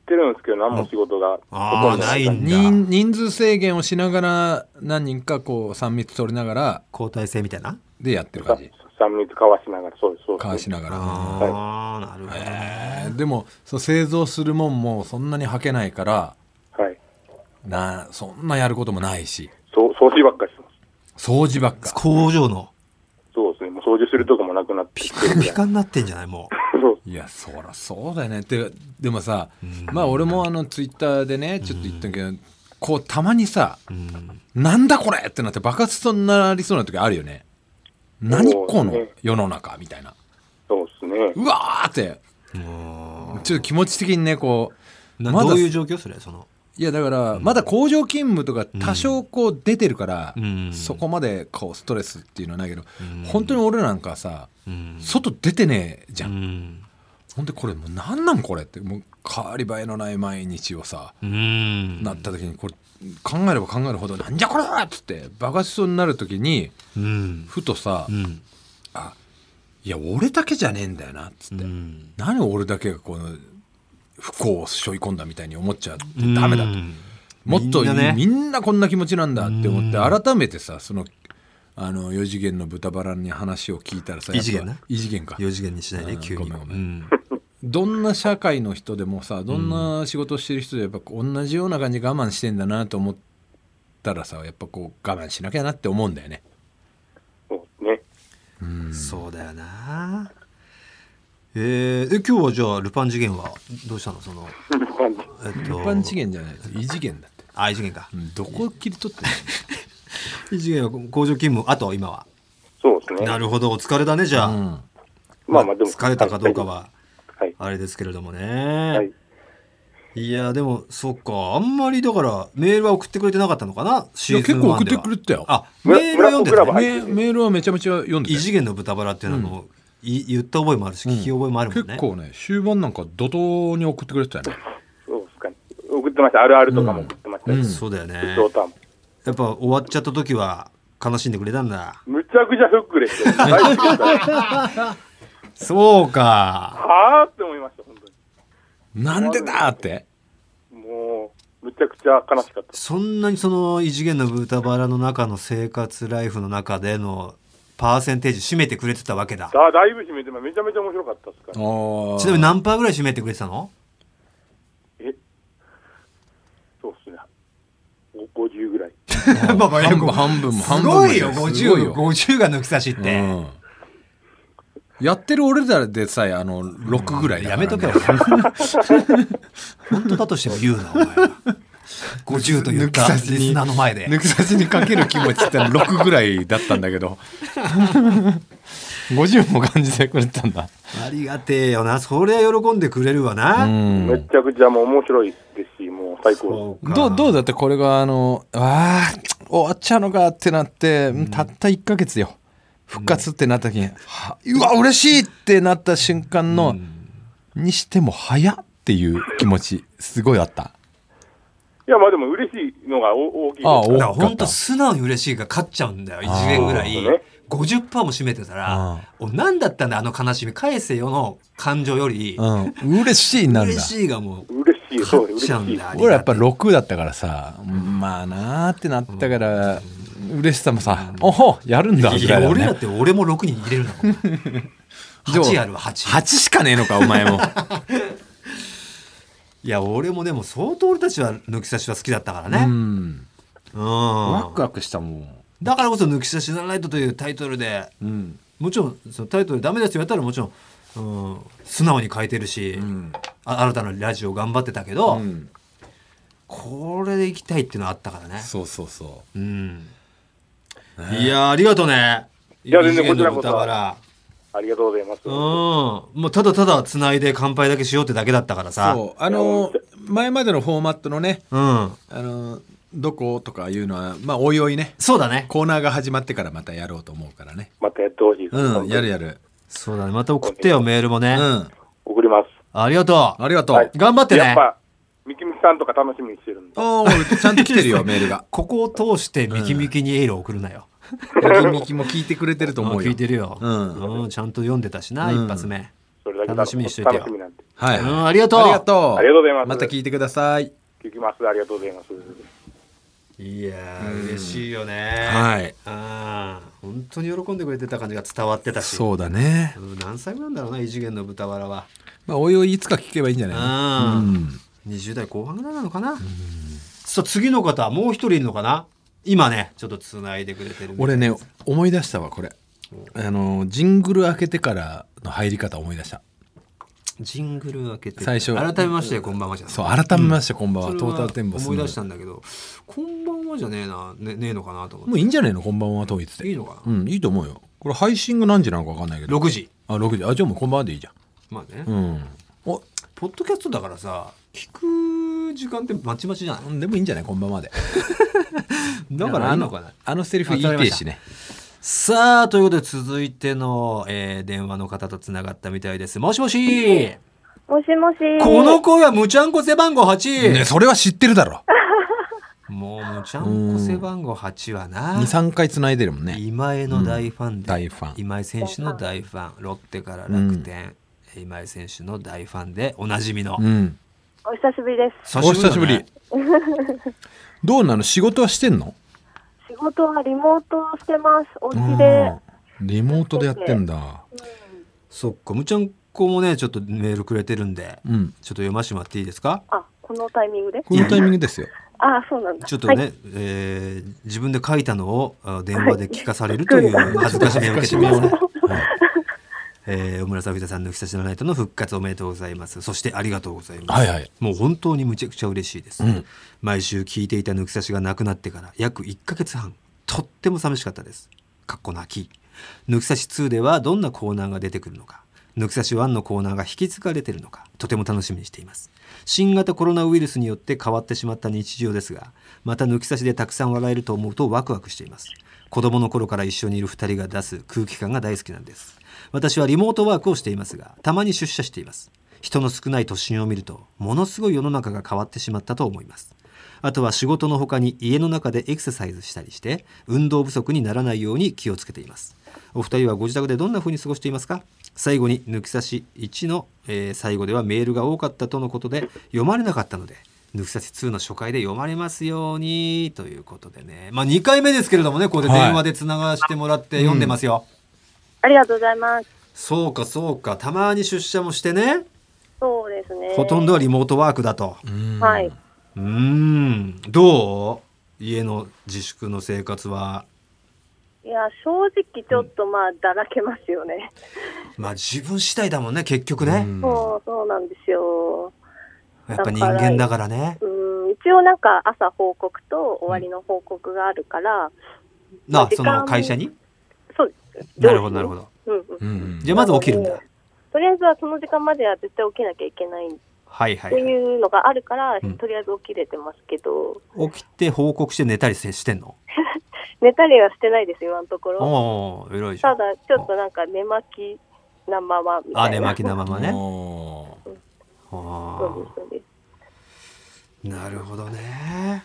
D: ってるんですけど、何も仕事が
B: あー
D: ほとんど
B: ないんだ。
C: 人人数制限をしながら何人かこう3密取りながら
B: 交代制みたいな？
C: でやってる
D: さ
C: 感じ。
D: 三密交わしながら、そうです、そう。です。
C: 交わしながら、
B: ああなるほど。ね
C: えーでもそう製造するもんもそんなに履けないから
D: はい。
C: なそんなやることもないし。
D: そう、掃除ばっかりしてます。
C: 掃除ばっか。
B: 工場の。
D: そうですね。もう掃除するとこもなくなって
B: ピカピカになってんじゃない？も
D: そう
C: いやそらそうだよね。ってでもさまあ俺もあのツイッターでねちょっと言ったけどこうたまにさなんだこれってなって爆発となりそうな時あるよね。何この世の中みたいな。
D: そうですね。
C: うわーって。
B: も
C: ちょっと気持ち的にねこ
B: うな
C: うまだ
B: どういう状況それその？
C: いやだからまだ工場勤務とか多少こう出てるから、
B: うん。
C: そこまでこうストレスっていうのはないけど、
B: うん。
C: 本当に俺なんかさ
B: うん。
C: 外出てねえじゃん、
B: うん。
C: ほんでこれもう何なんこれってもう変わり映えのない毎日をさ、
B: うん。
C: なった時にこれ考えれば考えるほど「なんじゃこれ!」っつって爆発しそうになる時に
B: うん。
C: ふとさ「
B: うん。
C: あいや俺だけじゃねえんだよな」っつって、
B: うん。
C: 何俺だけがこの不幸を背負い込んだみたいに思っちゃってダメだと。
B: うん。
C: もっと
B: みん
C: みんなこんな気持ちなんだって思って改めてさそのあの4次元の豚バラに話を聞いたらさ
B: 異次元な
C: 異次元か。
B: 4次元にしないで
C: うん
B: 急に。
C: ごめんごめ
B: うん。
C: どんな社会の人でもさどんな仕事をしてる人でやっぱ同じような感じで我慢してんだなと思ったらさやっぱこう我慢しなきゃなって思うんだよね。
D: そうね。
B: そうだよなえー、え今日はじゃあルパン次元はどうしたの？そのえっと
C: 一般次元じゃないです。異次元だって、
B: あ異次元か。
C: うんどこ切り取って
B: 異次元は工場勤務あと今は。
D: そうですね。
B: なるほど。お疲れだねじゃあ、
C: うん。
D: まあまあでも。
B: 疲れたかどうかは
D: はい。
B: あれですけれどもね、
D: はい。
B: い、やでもそっか。あんまりだからメールは送ってくれてなかったのかな？シーズン
C: 結構送っ
B: 1では
C: てくれてたよ。
B: あメールは読んでた
D: 村
B: ね
C: メメールはめちゃめちゃ読んでたよ
B: 異次元の豚バラっていうのはもう、い言った覚えもあるし聞き覚えもあるもんね、
C: 結構ね終盤なんか怒涛に送ってくれてたよね。
D: そうですか。ね。送ってました。あるあるとかも送ってました
C: うん。
D: し。
B: そうだよねやっぱ終わっちゃった時は悲しんでくれたんだ。
D: むちゃくちゃフックでしたは
B: そうか。
D: あって思いました、本当に。
C: なんでだって。
D: もう、むちゃくちゃ悲しかった。
B: そんなにその異次元の豚バラの中の生活ライフの中でのパーセンテージ占めてくれてたわけだ。
D: だだいぶ締めて、めちゃめちゃ面白かったですから。
C: ち
B: ちなみに何パーぐらい占めてくれてたの？
D: えそうっすね。お50ぐらい。
B: まあまあ
C: 半分。半分も半分も
B: すごいよ
C: すごい
B: 50
C: よ
B: 50が抜き差しって、
C: うん。やってる俺らでさえあの6ぐらいね。
B: やめとけよ 本当だとしても言うなお前は50と言ったリ
C: 抜き差しに
B: スナーの前で。
C: 抜き差しにかける気持ちってのは6ぐらいだったんだけど。50も感じてくれてたんだ。
B: ありがてえよな。そりゃ喜んでくれるわな、
C: うん。
D: めちゃくちゃもう面白いですし、もう最高
C: どうどうだってこれがあのあー終わっちゃうのかってなって、たった1ヶ月よ。復活ってなった時に、はうわ嬉しいってなった瞬間の、にしても早っっていう気持ちすごいあった
D: いや、まあでも嬉しいのがお大きいです。
C: ああ
B: だから本当素直に嬉しいが勝っちゃうんだよ1次元ぐらい。
D: そうね。
B: 50%も占めてたら
C: あ「
B: お何だったんだあの悲しみ返せよ」の感情より
C: うん。嬉しいになるんだ。
B: 嬉しいがもう
D: 嬉しい、そう
B: 勝っち
D: 嬉しい。
B: ゃうんだ
C: 俺やっぱ6だったからさ、まあなーってなったから、嬉しさもさ、おほやるんだぐ
B: いや俺だって俺も6人入れるんだもん8あるわ8
C: 8しかねえのかお前も
B: いや俺もでも相当俺たちは抜き差しは好きだったから
C: う
B: ね
C: ん。
B: うん。
C: ワクワクしたもん、
B: だからこそ「抜き差しならないと」というタイトルで。
C: うん。
B: もちろんそのタイトルダメですよやったらもちろん、うん、素直に書いてるし、
C: うん。
B: あ新たなラジオ頑張ってたけど、
C: うん。
B: これで行きたいっていうのあったからね。
C: そうそうそ
B: う。ん、いやーありがとうね。
D: いや全然こちらこそありがとうございます。
B: うん。もうただただつないで乾杯だけしようってだけだったから
C: う
B: さ。
C: そう。あの前までのフォーマットのね
B: うん。
C: あのどことかいうのはまあおいおいね。
B: そうだね。
C: コーナーが始まってからまたやろうと思うからね。
D: またやってほしい。です。
C: うんやる
D: る。
C: やる。
B: そうだね。また送ってよメールもね、
C: うん。
D: 送ります。
B: ありがとう。
C: ありがとう、
D: はい。
B: 頑張ってね。
D: やっぱ、ミキミキさんとか楽しみにしてるんで。
C: ああちゃんと来てるよメールが。
B: ここを通してミキミキにエールを送るなよ、
C: ミキミキも聞いてくれてると思うよ。
B: 聞いてるよ、
C: うん。
B: うんちゃんと読んでたしな、
C: うん。
B: 一発目。
D: それだけ
B: 楽しみにしといてよ。
C: はい、
B: うんありがとう。
C: ありがとう。
D: ありがとうございます。
C: また聞いてください。
D: 聞きます。ありがとうございます。
B: いやー嬉しいよね。
C: はい。
B: あー本当に喜んでくれてた感じが伝わってたし。
C: そうだね。
B: うん何歳なんだろうな異次元の豚バラは。
C: まあおいおいいつか聞けばいいんじゃないの？
B: うん。20代後半ぐらいなのかな。さあ次の方もう一人いるのかな？今ねちょっとつないでくれてる
C: 俺ね思い出したわこれ。あのジングル開けてからの入り方思い出した。
B: ジングル開けて
C: 最初。
B: 改めましてこんばんはじゃん
C: そう改めましてこんばんは、トータルテンボスの。
B: 思い出したんだけど。こんばんはじゃねえな。ねねえのかなと思っ
C: もういいんじゃないの？こんばんは統一で
B: ていいのか
C: うんいいと思うよ。これ配信が何時なのか分かんないけ
B: な
C: ど。
B: 6時。
C: あ6時。あじゃあもうこんばんはでいいじゃ
B: まあね、
C: んうん。お
B: ポッドキャストだからさ聞く時間ってまちまちじゃない？
C: でもいいんじゃない？こんばんはで。
B: だから
C: あの
B: いいのかな。
C: あのセリフ言いてえしね
B: さあということで続いての、えー電話の方とつながったみたいです。もしもし。
E: もしもし。
B: この声はむちゃんこ背番号 8!
C: ねそれは知ってるだろ。
B: もうむちゃんこ背番号8はな。
C: 23回つないでるもんね。
B: 今江の大ファンで、
C: 大ファン。
B: 今井選手の大ファン。ロッテから楽天、今井選手の大ファンでおなじみの、
C: うん
E: お久しぶりです。
C: お久しぶり どうなの？仕事はしてんの？
E: 仕事はリモートしてます。お家で。
C: うんリモートでやってんだ。
B: そっか。むちゃんこもねちょっとメールくれてるんで、
C: うん。
B: ちょっと読ましてもらっていいですか？
E: あ、このタイミングで？
C: このタイミングですよ。
E: あ、そうなんだ。
B: ちょっとね、
E: はい、
B: えー自分で書いたのをあ電話で聞かされるという恥ずかしめを受けてます、
C: 恥ずか
B: えー、小村さん、藤田さん、抜き差しのナイトの復活おめでとうございます。そしてありがとうございます。
C: はいはい
B: もう本当にむちゃくちゃ嬉しいです。
C: うん
B: 毎週聞いていた抜き差しがなくなってから約1ヶ月半、とっても寂しかったです。かっこ泣き。抜き差し2ではどんなコーナーが出てくるのか。抜き差し1のコーナーが引き継がれているのか、とても楽しみにしています。新型コロナウイルスによって変わってしまった日常ですが、また抜き差しでたくさん笑えると思うとワクワクしています。子供の頃から一緒にいる2人が出す空気感が大好きなんです。私はリモートワークをしていますが、たまに出社しています。人の少ない都心を見ると、ものすごい世の中が変わってしまったと思います。あとは仕事の他に家の中でエクササイズしたりして運動不足にならないように気をつけていますお二人はご自宅でどんな風に過ごしていますか？最後に抜き差し1の、えー最後ではメールが多かったとのことで読まれなかったので抜き差し2の初回で読まれますようにということでねまあ2回目ですけれどもねここで電話でつながしてもらって読んでますよ、
E: ありがとうございます。
B: そうかそうか。たまに出社もしてね。
E: そうですね。
B: ほとんどはリモートワークだと。
C: うん。
E: はい。
B: うーん。どう？家の自粛の生活は？い
E: や、正直ちょっとまあ、だらけますよね。
B: まあ自分次第だもんね結局ね、
C: うん。
E: そう、そうなんですよ。
B: やっぱ人間だからね。
E: うん、一応なんか朝報告と終わりの報告があるから、
B: な
E: 時間
B: その会社に？なるほどなるほど。
E: ど。うんうん。
C: うん
B: じゃあまず起きるんだ。
E: とりあえずはその時間までは絶対起きなきゃいけない。っ
B: はいはい、
E: て
B: はい、
E: いうのがあるから、
B: うん。
E: とりあえず起きれてますけど、
B: 起きて報告して寝たりせしてんの？
E: 寝たりはしてないです、今のところ。
B: おお偉いじゃん。
E: ただ、ちょっとなんか寝巻きなままみたいな。
B: あ寝巻きなままね。
C: おー。
B: あ
E: そうです、そうです。
B: ー。なるほどね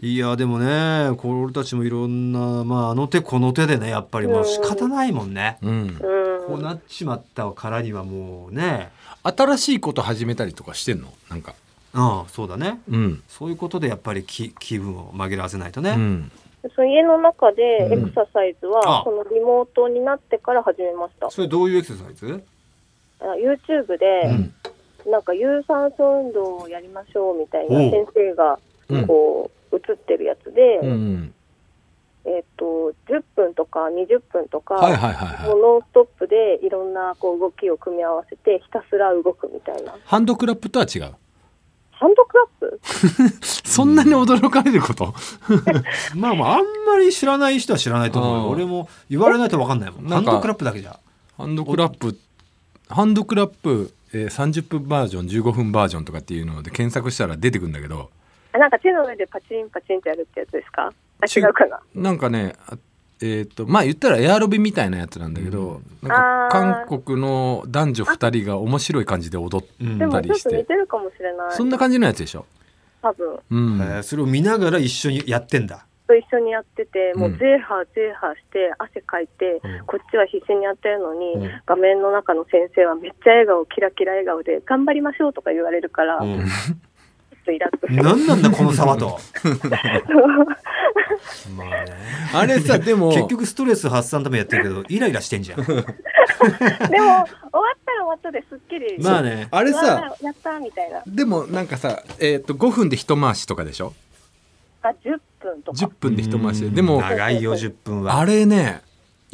B: いやでもねこれ俺たちもいろんなまああの手この手でねやっぱりもう仕方ないもんね、
C: うん。
E: うん。
B: こうなっちまったからにはもうね。
C: 新しいこと始めたりとかしてんの？なんか。
B: うんそうだね。
C: うん。
B: そういうことでやっぱり気気分を紛らわせないとね、
C: うん。
E: その家の中でエ
C: うん。
E: クササイズ
B: あ。
E: は、このリモートになってから始めました。
B: それどういうエクササイズ？
E: あ YouTube で、
C: うん。
E: なんか有酸素運動をやりましょうみたいな先生が
C: うん。
E: こう映ってるやつで、
C: うん
E: えっ、と10分とか20分とか、
C: はいはいはい
E: も
C: はい。
E: うノンストップでいろんなこう動きを組み合わせてひたすら動くみたいな。
C: ハンドクラップとは違う？
E: ハンドクラップ？
C: そんなに驚かれること？
B: まあまああんまり知らない人は知らないと思う俺も言われないと分かんないもん。ハンドクラップだけじゃ。
C: ハンドクラップハンドクラップ、えー、30分バージョン15分バージョンとかっていうので検索したら出てくるんだけど
E: あなんか手の上でパチンパチンってやるってやつですか？あ違うかな？
C: なんかねあえっ、とまあ言ったらエアロビみたいなやつなんだけど、なんか韓国の男女2人が面白い感じで踊っ
B: うん
E: でもちょっと
C: たりして
E: 似てるかもしれない。
C: そんな感じのやつでしょ、
E: 多分。
C: うん。
B: えーそれを見ながら一緒にやってんだ。
E: と一緒にやっててもう
C: うん
E: ゼーハーゼーハーして汗かいて、
B: うん。
E: こっちは必死にやってるのに、
B: うん。
E: 画面の中の先生はめっちゃ笑顔キラキラ笑顔で頑張りましょうとか言われるから、とイラッと。する
B: 何なんだこの差はとまあね。
C: あれさ でも。
B: 結局ストレス発散のためやってるけどイライラしてんじゃん。
E: でも終わったら終わったですっきり
B: まあね。
C: あれさ
E: やったーみたいな。
C: でもなんかさ、えー、と5分で一回しとかでしょ？
E: あ10分とか。
C: 10分で一回しで。も
B: 長いよ10分は。
C: あれね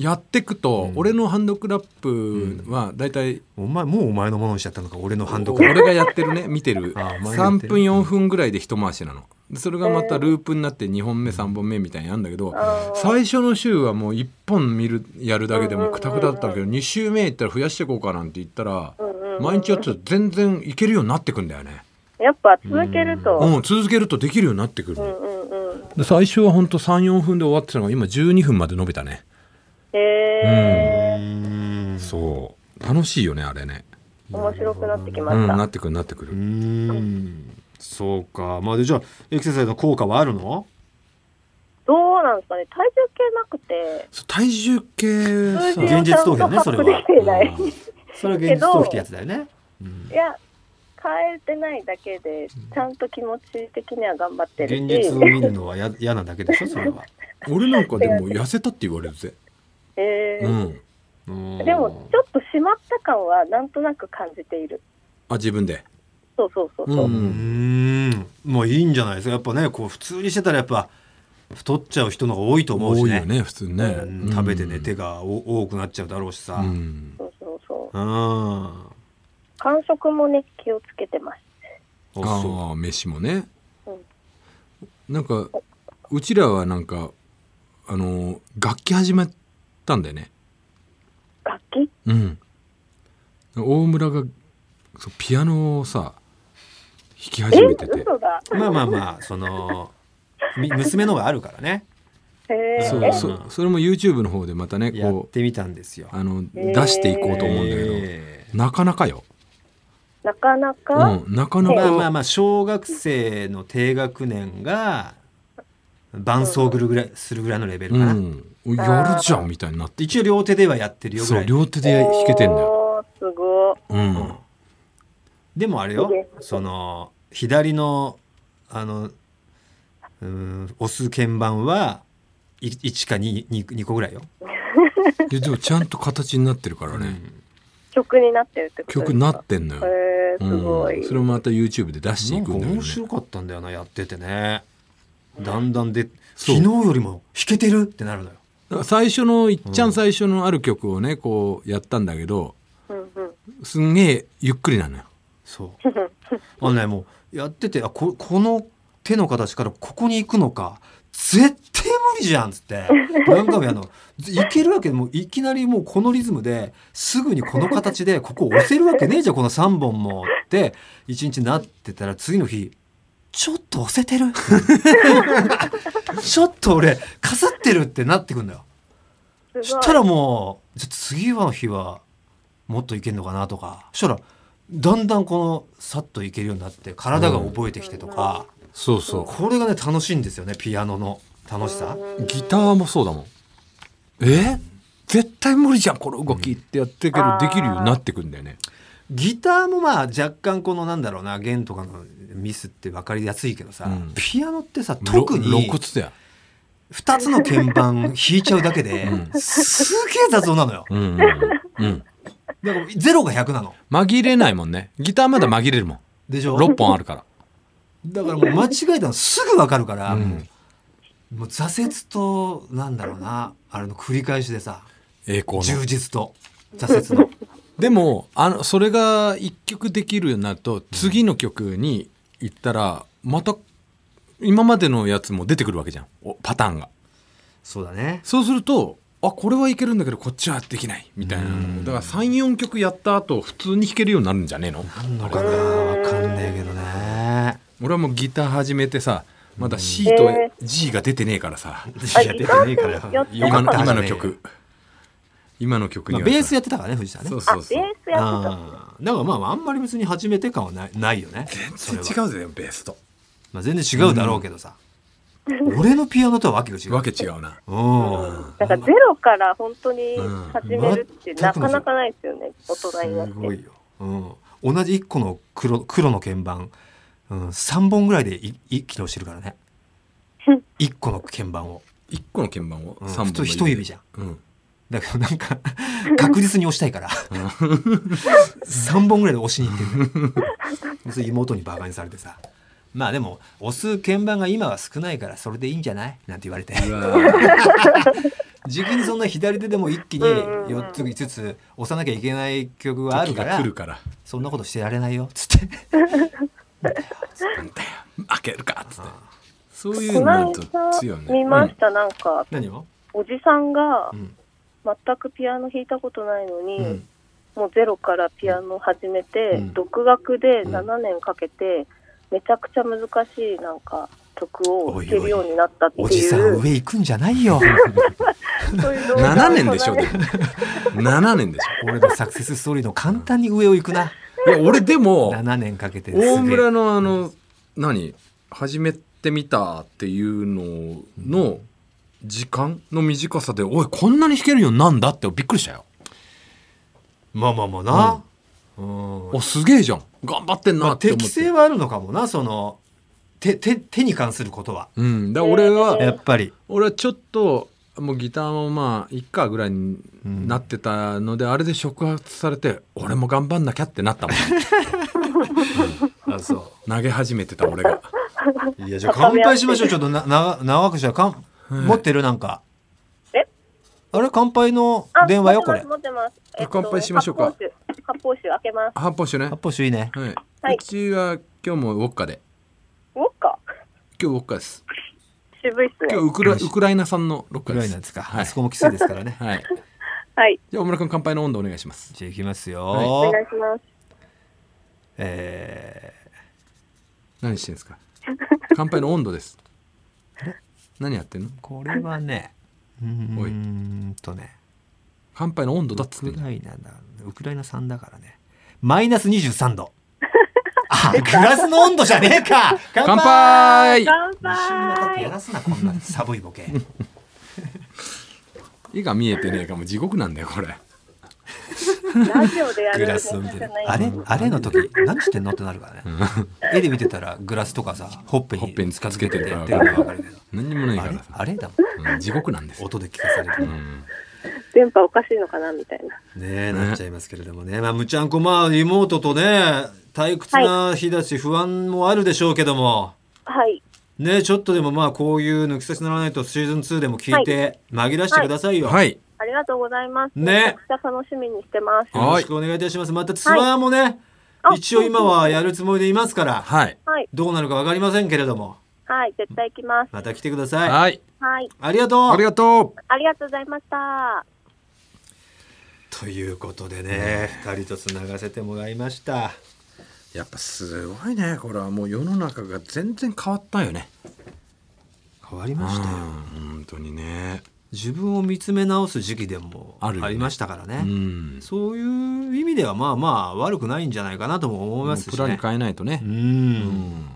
C: やってくと、
B: うん。
C: 俺のハンドクラップはだいたい
B: お前もうお前のものにしちゃったのか俺のハンドクラッ
C: 俺がやってるね見てる。
B: あお前がやっ
C: 3
B: てる。
C: 分4分ぐらいで一回しなの。でそれがまたループになって2本目3本目みたいにやるんだけど最初の週はもう1本見るやるだけでもくたくただったんだけど2週目行ったら増やしていこうかなんて言ったら毎日やってたら全然いけるようになってくんだよね。
E: やっぱ続けると、
C: うん続けるとできるようになってくる
E: うんうんうん。
C: で最初はほんと34分で終わってたのが今12分まで伸びたね
E: へえ
B: うん。
C: そう。楽しいよねあれね。
E: 面白くなってきま
C: うん、
E: した。
C: なってくるなってくる。
B: うーん。そうか。まあでじゃあエクササイズの効果はあるの？
E: どうなんですかね。体重計なくて、
C: 体重計
B: 現実逃避だねそれは。うん。それは現実逃避ってやつだよね。うん
E: いや、変えてないだけで、ちゃんと気持ち的には頑張ってるし。
B: 現実を見るのはや嫌なだけでしょそれは。
C: 俺なんかでも痩せたって言われるぜ
E: えー。
C: うん。
B: うん。
E: でも、ちょっと締まった感はなんとなく感じている。
C: あ自分で？
E: そうそうそうそう。
C: う
B: ん。まあいいんじゃないですか。やっぱねこう普通にしてたらやっぱ太っちゃう人の方が多いと思うしね。
C: 多いよね普通ね、
B: うん。食べて寝てがお多くなっちゃうだろうしさ。
C: う
B: うん。
C: ん
E: そうそうそう。
B: あ
E: 感触もね、気をつけてます。
B: そう
C: ああ飯もね、
E: うん。
C: なんかうちらはなんかあの楽器始めたんだよね。
E: 楽器？
C: うん。大村がそうピアノをさ弾き
E: え
C: 始めてて。
E: 嘘だ。
B: まあまあまあそのみ娘のがあるからね。
E: へ
C: そう
E: え。
C: そそれも YouTube の方でまたねこう
B: やってみたんですよ。
C: あの出していこうと思うんだけど、
B: え
C: なかなかよ、
E: なかな
C: う
E: か、
C: ん、なかなか、
B: えまあまあまあ小学生の低学年が伴奏ぐるぐらいするぐらいのレベルかな、
C: うん、やるじゃんみたいになって
B: 一応両手ではやってるよぐ
C: そう
B: らい
C: 両手で弾けてんだよ、
E: おーすごい。
C: うん、
B: でもあれよ
E: いいです。
B: その左のあのうん押す鍵盤はい1か 2, 2, 2個ぐらいよ、
C: ででもちゃんと形になってるからね、
B: うん。
E: 曲になってるってことですか？
C: 曲になってんのよ、
E: へえ、すごい。
C: うん、それをまた YouTube で出して
B: ないんか
C: くんだよね。
B: 面白かったんだよなやっててね。だんだんで
C: そう。
B: 昨日よりも弾けてるってなるのよ
C: だから最初のいっちゃん最初のある曲をねこうやったんだけど。すんげえゆっくりなのよ。
B: そう。あのねもうやっててあここの手の形からここに行くのか絶対無理じゃんっつって。何回もやの。いけるわけでもいきなりもうこのリズムですぐにこの形でここ押せるわけねえじゃんこの3本もって一日なってたら次の日ちょっと押せてる。ちょっと俺かさってるってなってくんだよ。そしたらもうじゃあ次の日はもっといけんのかなとか。そしたらだんだんこのさっといけるようになって体が覚えてきてとか、
C: そうそ
B: これがね楽しいんですよねピアノの。楽しさ。
C: うギターもそうだもん。え？絶対無理じゃんこの動きってやってるけどできるようになってくんだよね
B: ギターもまあ若干このなんだろうな弦とかのミスって分かりやすいけどさ、
C: うん。
B: ピアノってさ特に
C: ろ露骨だよ。
B: 2つの鍵盤弾いちゃうだけで
C: う
B: すげえ雑音なのよ。
C: うんうんうん。
B: だから0が100なの。
C: 紛れないもんね。ギターまだ紛れるもん。
B: でしょ
C: ？6本あるから。
B: だからもう間違えたのすぐ分かるから、
C: うん。
B: もう挫折となんだろうなあれの繰り返しでさ
C: 栄光の
B: 充実と挫折の
C: でもあのそれが一曲できるようになると次の曲に行ったらまた今までのやつも出てくるわけじゃん。おパターンが。
B: そうだね。
C: そうするとあこれはいけるんだけどこっちはできない。みたいな。
B: うん。
C: だから34曲やった後普通に弾けるようになるんじゃねえの？
B: なんのかな？分かんねえけどね。
C: 俺はもうギター始めてさまだ C と
E: え
C: G が出てねえからさ。
B: いや出てねえから。
C: 今の今の曲今の曲に
B: ベースやってたからね藤田ね。
E: あ、
C: そうそうそう。
E: ベースやってた。
B: あー。だからまああんまり別に始めて感はないないよね。それは。
C: 全然違うぜベースと。
B: まあ、全然違うだろうけどさ、俺のピアノとはわけが違う。
C: わけ違うな。
B: うん。
E: なんかゼロから本当に
C: うん。
E: 始めるってなかなかないですよね、大人になって。
B: すごいよ、うん、同じ1個の黒黒の鍵盤、うん、3本ぐらいでいい起動してるからね。1個の鍵盤を。
C: 1個の鍵盤を？
B: うん。
C: 3本
B: 普通一指じゃん。
C: うん
B: だけどなんか確実に押したいから。3本ぐらいで押しに行ってんだよ。それ妹にバカにされてさ。まあでも押す鍵盤が今は少ないからそれでいいんじゃない？なんて言われて。
C: うわー。
B: 時期にそんな左手でも一気に
E: うんうんうん
B: 4つ5つ押さなきゃいけない曲があるか
C: 時
B: ら
C: が来るから。
B: そんなことしてられないよ。っつって。
C: なんだよ。負けるか。っつって。そういう
E: こ
C: のと
E: 間
C: 強いよね
E: 見ました、なんか、
B: 何を、
E: おじさんが
B: うん
E: 全くピアノ弾いたことないのに、
B: うん。
E: もうゼロからピアノ始めて、
B: うん。
E: 独学で
B: うん。
E: 7年かけて、めちゃくちゃ難しいなんか曲を弾けるようになったっていう。
B: おじさん上行くんじゃないよ。
E: そういう動画を
C: 7年でしょでも
E: この間
C: 7年でしょ
B: 俺のサクセスストーリーの簡単に上を行くな。
C: いや俺でも
B: 7年かけて
C: 大村のあの何？始めてみたっていうのの時間の短さでおいこんなに弾けるようになんだってびっくりしたよ。
B: まあまあまあな、うん。
C: おすげえじゃん。頑張ってん
B: まあ、
C: なって思って、
B: 適性はあるのかもなその手手手に関することは。
C: うん。だ俺は
B: やっぱり。
C: 俺はちょっともうギターもまあいっかぐらいになってたので、あれで触発されて俺も頑張んなきゃってなったもん。
B: あそ
C: 投げ始めてた俺が。
B: ういやじゃあ乾杯しましょう。ちょっとなな長くしたらかん、持ってるなんか。
E: え？
B: あれ乾杯の
E: あ
B: 電話よこれ。
E: 持ってます。持ってます。
C: 乾杯しましょうか。
E: 発泡酒開けます。
C: 発泡酒ね
B: 発泡酒いいね。
C: はい、
E: はい。う
C: ちは今日もウォッカで。
E: ウォッカ？
C: 今日ウォッカです。
E: 渋いっすね。
C: 今日ウクラウクライナ産のロッカです。
B: らいなんですか、
C: はい。
B: あそこもきついですからね。
C: はい。
E: はい。
C: じゃあ大村君乾杯の温度お願いします。
B: じゃあいきますよ、
C: はい。
E: お願いします。
B: え
C: 何してんですか？乾杯の温度です何やってんの？
B: ーこれはね うー
C: おい
B: んとね
C: 乾杯の温度だっ
B: ウ
C: つってんじゃん。
B: クライナだウクライナ産だからね。マイナス23度。あグラスの温度じゃねえか。乾
C: 乾杯。
B: 一
E: 乾
B: 瞬のことや
E: 杯。
B: らすなこんな寒いボケ。
C: 絵が見えてねえかも。地獄なんだよこれ
E: ラジオでやる
B: グラスを見て
E: じゃない。
B: あれあれの時何してんのってなるからね。絵で見てたらグラスとかさほっぺに
C: ほっぺに近づけてるから
B: やってるの分かるけど
C: 何にもないか
B: あれ
C: らさ、
B: あれ？だもん。
C: うん。地獄なんですよ、
B: 音で聞かされる、
C: うん。
E: 電波おかしいのかなみたいな。
B: ねえなっちゃいますけれどもね。まあむちゃんこまあリモートとね退屈な日だし不安もあるでしょうけども、
E: はい。
B: ねちょっとでもまあこういう抜き差しならないとシーズン2でも聞いて紛らしてくださいよ、
C: はい
E: ありがとうございます。
B: ね。
E: めちゃくちゃ楽しみにしてます。
C: はい。
B: よろしくお願いいたします。またツアーもね、
E: あ
B: 一応今はやるつもりでいますから
C: はい。
E: はい。
B: どうなるか分かりませんけれども。
E: はい。絶対行きます。
B: また来てください、
C: はい。
E: はい。
B: ありがとう。
C: ありがとう。
E: ありがとうございました。
B: ということでね、二人とつながせてもらいました。
C: やっぱすごいねこれはもう世の中が全然変わったよね。
B: 変わりましたよ、
C: うん本当にね
B: 自分を見つめ直す時期でもありましたからね。
C: うん。
B: そういう意味ではまあまあ悪くないんじゃないかなとも思いますしね。
C: プラン変えないとね。
B: うん。
C: うん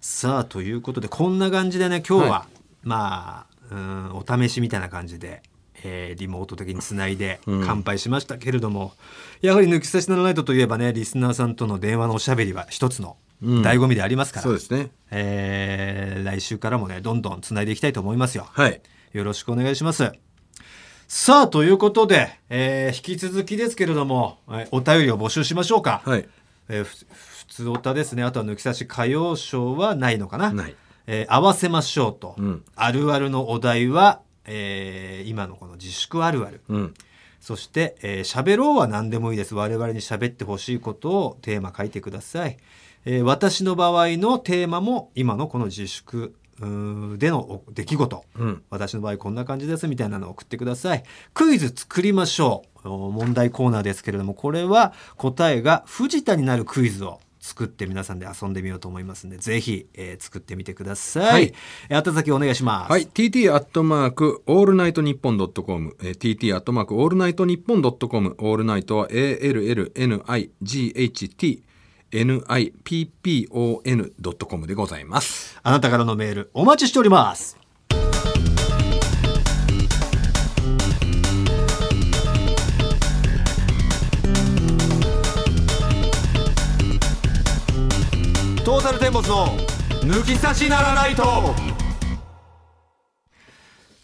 B: さあということでこんな感じでね今日は、
C: は
B: まあうんお試しみたいな感じで、えーリモート的につないで
C: うん。
B: 乾杯しましたけれども、やはり抜き差しならないとといえばねリスナーさんとの電話のおしゃべりは一つの
C: うん。
B: 醍醐味でありますから、
C: そうですね。
B: えー来週からもねどんどんつないでいきたいと思いますよ。
C: はい
B: よろしくお願いします。さあということで、えー引き続きですけれども、えーお便りを募集しましょうか。
C: はい
B: えーふ普通おたですねあとは抜き差し歌謡ショーはないのかな。
C: ない
B: えー合わせましょうと、
C: うん
B: あるあるのお題は、えー今のこの自粛あるある。
C: うん
B: そして、えー、喋ろうは何でもいいです。我々に喋ってほしいことをテーマ書いてください。えー私の場合のテーマも今のこの自粛でのお出来事。
C: うん
B: 私の場合こんな感じですみたいなのを送ってください。クイズ作りましょう。お問題コーナーですけれども、これは答えが藤田になるクイズを作って皆さんで遊んでみようと思いますので、ぜひ、えー作ってみてください。
C: はい
B: えー。宛先お願いします。
C: はい。TT アットマークオールナイトニッポンドットコム。TT アットマークオールナイトニッポンドットコム。オールナイトは ALLNIGHT NIPPON ドットコムでございます。
B: あなたからのメールお待ちしております。トータルテンボスの抜き差しならないと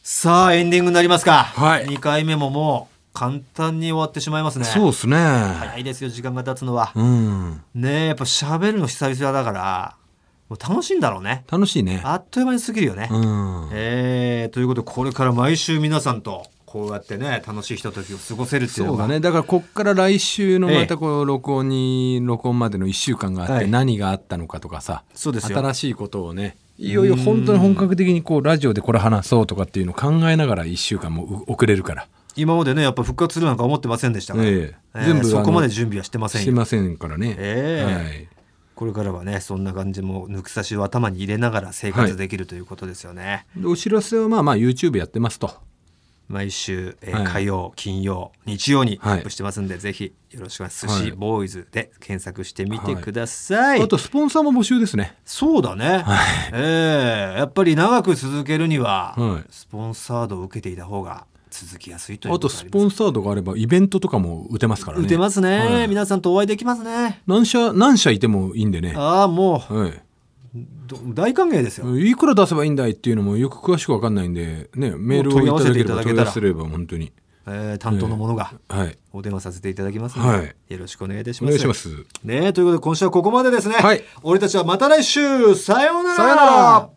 B: さあエンディングになりますか、
C: はい
B: 2回目ももう簡単に終わってしまいますね
C: そうですね。
B: 早いですよ時間が経つのは、
C: うん。
B: ねえやっぱ喋るの久々だからもう楽しいんだろうね
C: 楽しいね。
B: あっという間に過ぎるよね、
C: うん。
B: えー、ということでこれから毎週皆さんとこうやってね楽しいひとときを過ごせるっていうのが
C: そうだね。だからこっから来週の
B: ええ
C: またこう録音に、録音までの1週間があっ
B: はい
C: て何があったのかとかさ、
B: そうですよ
C: 新しいことをね、いよいよ本当に本格的にこうラジオでこれ話そうとかっていうのを考えながら1週間もう遅れるから。
B: 今までねやっぱ復活するなんか思ってませんでしたから、
C: ええ。
B: えー
C: 全部
B: そこまで準備はしてませんよ。
C: してませんからね。
B: ええ。
C: はい。
B: これからはねそんな感じも抜き差しを頭に入れながら生活できるということですよね、
C: でお知らせはまあまあ YouTube やってますと。
B: 毎週、えー
C: はい。
B: 火曜金曜日曜にア
C: はい。
B: ップしてますんで、ぜひよろしくお願いします。
C: はい。
B: 寿司ボーイズで検索してみてください。
C: あとスポンサーも募集ですね。
B: そうだね、ええやっぱり長く続けるには、
C: はい。
B: スポンサードを受けていた方が続きやすいという
C: あ
B: こと
C: スポンサードがあればイベントとかも打てますからね。
B: 打てますね、
C: はい。
B: 皆さんとお会いできますね。
C: 何社何社いてもいいんでね。
B: ああも
C: はい。
B: 大歓迎ですよ、
C: いくら出せばいいんだいっていうのもよく詳しく分かんないんで、ね、メールをいただければ問い合わせれば本当に。
B: えー担当の者が
C: はい。
B: お電話させていただきますので、
C: はい。
B: よろしくお願いいたし
C: お
B: ます。
C: 願いします。
B: ねということで今週はここまでですね、
C: はい。
B: 俺たちはまた来週。さようなら。
C: さようなら